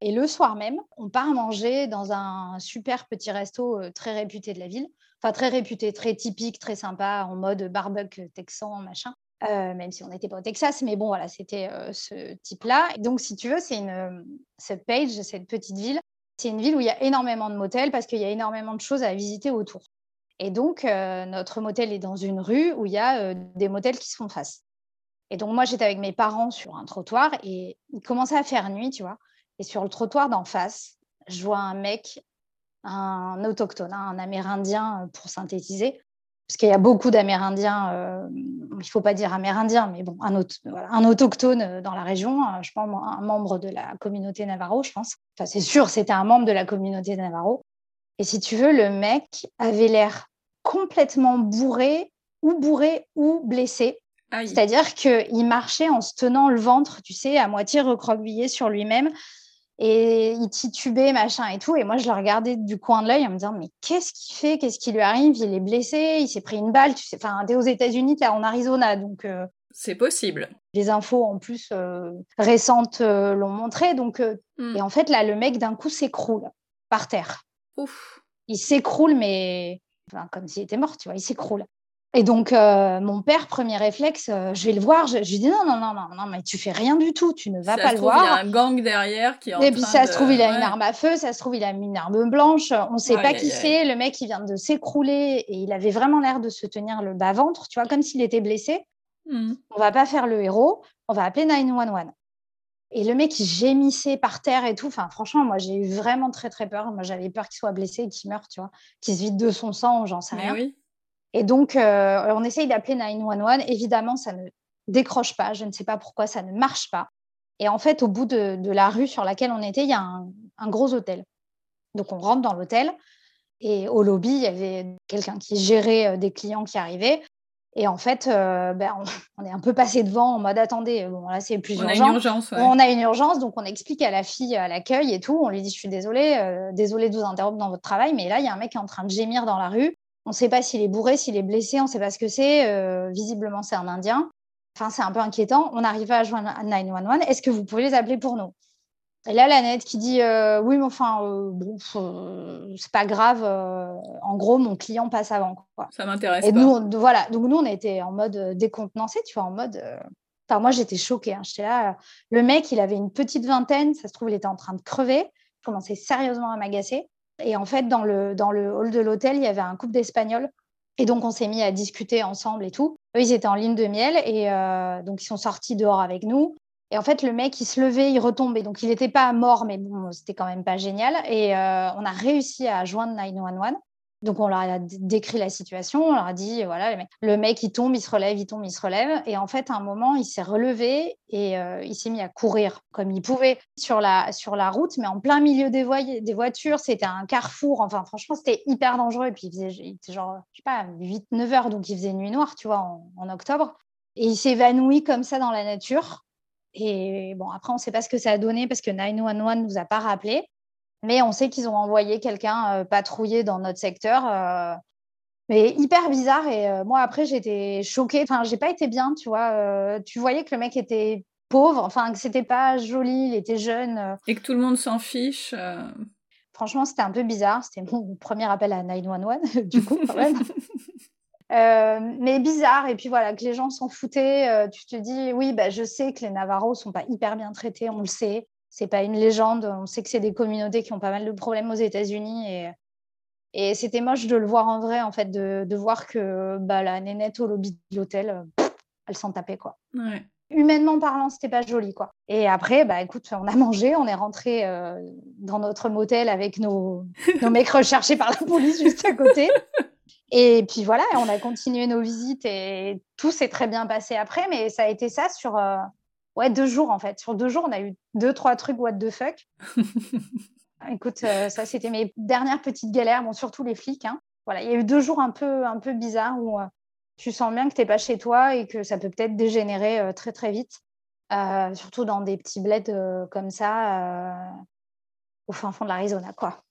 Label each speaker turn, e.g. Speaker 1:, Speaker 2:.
Speaker 1: Et le soir même, on part manger dans un super petit resto très réputé de la ville. Enfin, très réputé, très typique, très sympa, en mode barbecue texan, machin. même si on n'était pas au Texas, mais bon, voilà, c'était ce type-là. Donc, si tu veux, c'est une, cette page, cette petite ville, c'est une ville où il y a énormément de motels parce qu'il y a énormément de choses à visiter autour. Et donc, notre motel est dans une rue où il y a des motels qui se font face. Et donc, moi, j'étais avec mes parents sur un trottoir et il commençait à faire nuit, tu vois. Et sur le trottoir d'en face, je vois un mec, un autochtone, hein, un Amérindien euh, pour synthétiser, parce qu'il y a beaucoup d'Amérindiens, euh, il ne faut pas dire Amérindiens, mais bon, un, un autochtone euh, dans la région, je pense un membre de la communauté Navarro, je pense. Enfin, c'est sûr, c'était un membre de la communauté Navarro. Et si tu veux, le mec avait l'air complètement bourré, ou bourré, ou blessé. C'est-à-dire qu'il marchait en se tenant le ventre, tu sais, à moitié recroquevillé sur lui-même. Et il titubait, machin et tout. Et moi, je le regardais du coin de l'œil en me disant, mais qu'est-ce qu'il fait? Qu'est-ce qui lui arrive? Il est blessé, il s'est pris une balle. Tu sais, enfin, t'es aux États-Unis, t'es en Arizona, donc. Euh,
Speaker 2: c'est possible.
Speaker 1: Les infos en plus euh, récentes euh, l'ont montré. Donc, hmm. et en fait, là, le mec d'un coup s'écroule par terre.
Speaker 2: Ouf.
Speaker 1: Il s'écroule, mais enfin, comme s'il était mort, tu vois, il s'écroule. Et donc, euh, mon père, premier réflexe, euh, je vais le voir. Je, lui dis non, non, non, non, non, mais tu fais rien du tout. Tu ne vas pas le voir.
Speaker 2: Il y a un gang derrière qui est en
Speaker 1: Et puis, ça se trouve, il a une arme à feu. Ça se trouve, il a une arme blanche. On ne sait pas qui c'est. Le mec, il vient de s'écrouler et il avait vraiment l'air de se tenir le bas-ventre, tu vois, comme s'il était blessé. Mmh. On va pas faire le héros. On va appeler 911. Et le mec, il gémissait par terre et tout. Enfin, franchement, moi, j'ai eu vraiment très, très peur. Moi, j'avais peur qu'il soit blessé et qu'il meure, tu vois, qu'il se vide de son sang, j'en sais rien.
Speaker 2: Oui.
Speaker 1: Et donc, euh, on essaye d'appeler 911. Évidemment, ça ne décroche pas. Je ne sais pas pourquoi ça ne marche pas. Et en fait, au bout de, la rue sur laquelle on était, il y a un, gros hôtel. Donc, on rentre dans l'hôtel. Et au lobby, il y avait quelqu'un qui gérait euh, des clients qui arrivaient. Et en fait, euh, ben, on, est un peu passé devant en mode attendez, bon là c'est plus
Speaker 2: on
Speaker 1: urgent.
Speaker 2: A une urgence,
Speaker 1: On a une urgence, donc on explique à la fille à l'accueil et tout. On lui dit je suis désolée, désolée de vous interrompre dans votre travail, mais là il y a un mec qui est en train de gémir dans la rue. On ne sait pas s'il est bourré, s'il est blessé, on ne sait pas ce que c'est. Euh, visiblement, c'est un Indien. Enfin, c'est un peu inquiétant. On arrive à joindre 911. Est-ce que vous pouvez les appeler pour nous? Et là, la nette qui dit euh, Oui, mais enfin, euh, bon, c'est pas grave. en gros, mon client passe avant. Quoi.
Speaker 2: Ça m'intéresse.
Speaker 1: Et nous, voilà. Donc, nous, on était en mode décontenancé, tu vois, en mode. Enfin, moi, j'étais choquée. Hein. J'étais là. Le mec, il avait une petite vingtaine. Ça se trouve, il était en train de crever. Je commençais sérieusement à m'agacer. Et en fait, dans le, dans le hall de l'hôtel, il y avait un couple d'Espagnols. Et donc, on s'est mis à discuter ensemble et tout. Eux, ils étaient en ligne de miel et euh, donc, ils sont sortis dehors avec nous. Et en fait, le mec, il se levait, il retombait. Donc, il n'était pas mort, mais bon, c'était quand même pas génial. Et euh, on a réussi à joindre 911. Donc, on leur a décrit la situation, on leur a dit, voilà, le mec, il tombe, il se relève, il tombe, il se relève. Et en fait, à un moment, il s'est relevé et euh, il s'est mis à courir comme il pouvait sur la, sur la route, mais en plein milieu des, des voitures. C'était un carrefour. Enfin, franchement, c'était hyper dangereux. Et puis, il, faisait, était genre, je sais pas, 8-9 heures, donc il faisait nuit noire, tu vois, en, en octobre. Et il s'évanouit comme ça dans la nature. Et bon, après, on ne sait pas ce que ça a donné parce que 911 ne nous a pas rappelé. Mais on sait qu'ils ont envoyé quelqu'un euh, patrouiller dans notre secteur. Euh, mais hyper bizarre. Et euh, moi, après, j'étais choquée. Enfin, j'ai pas été bien, tu vois. tu voyais que le mec était pauvre, enfin, que c'était pas joli, il était jeune.
Speaker 2: Et que tout le monde s'en fiche.
Speaker 1: Franchement, c'était un peu bizarre. C'était mon premier appel à 911, du coup, quand même. mais bizarre. Et puis voilà, que les gens s'en foutaient. tu te dis, oui, bah, je sais que les Navarros sont pas hyper bien traités, on le sait c'est pas une légende. On sait que c'est des communautés qui ont pas mal de problèmes aux États-Unis et, et c'était moche de le voir en vrai, en fait, de, de voir que bah, la nénette au lobby de l'hôtel, elle s'en tapait quoi. Humainement parlant, c'était pas joli quoi. Et après, bah écoute, on a mangé, on est rentré euh, dans notre motel avec nos, nos mecs recherchés par la police juste à côté. Et puis voilà, on a continué nos visites et tout s'est très bien passé après, mais ça a été ça sur, euh, Ouais, deux jours en fait. Sur deux jours, on a eu deux, trois trucs what the fuck. Écoute, euh, ça, c'était mes dernières petites galères. Bon, surtout les flics. Hein. Voilà, il y a eu deux jours un peu, un peu bizarres où euh, tu sens bien que tu n'es pas chez toi et que ça peut peut-être dégénérer euh, très, très vite. surtout dans des petits bleds comme ça, au fin fond de l'Arizona, quoi.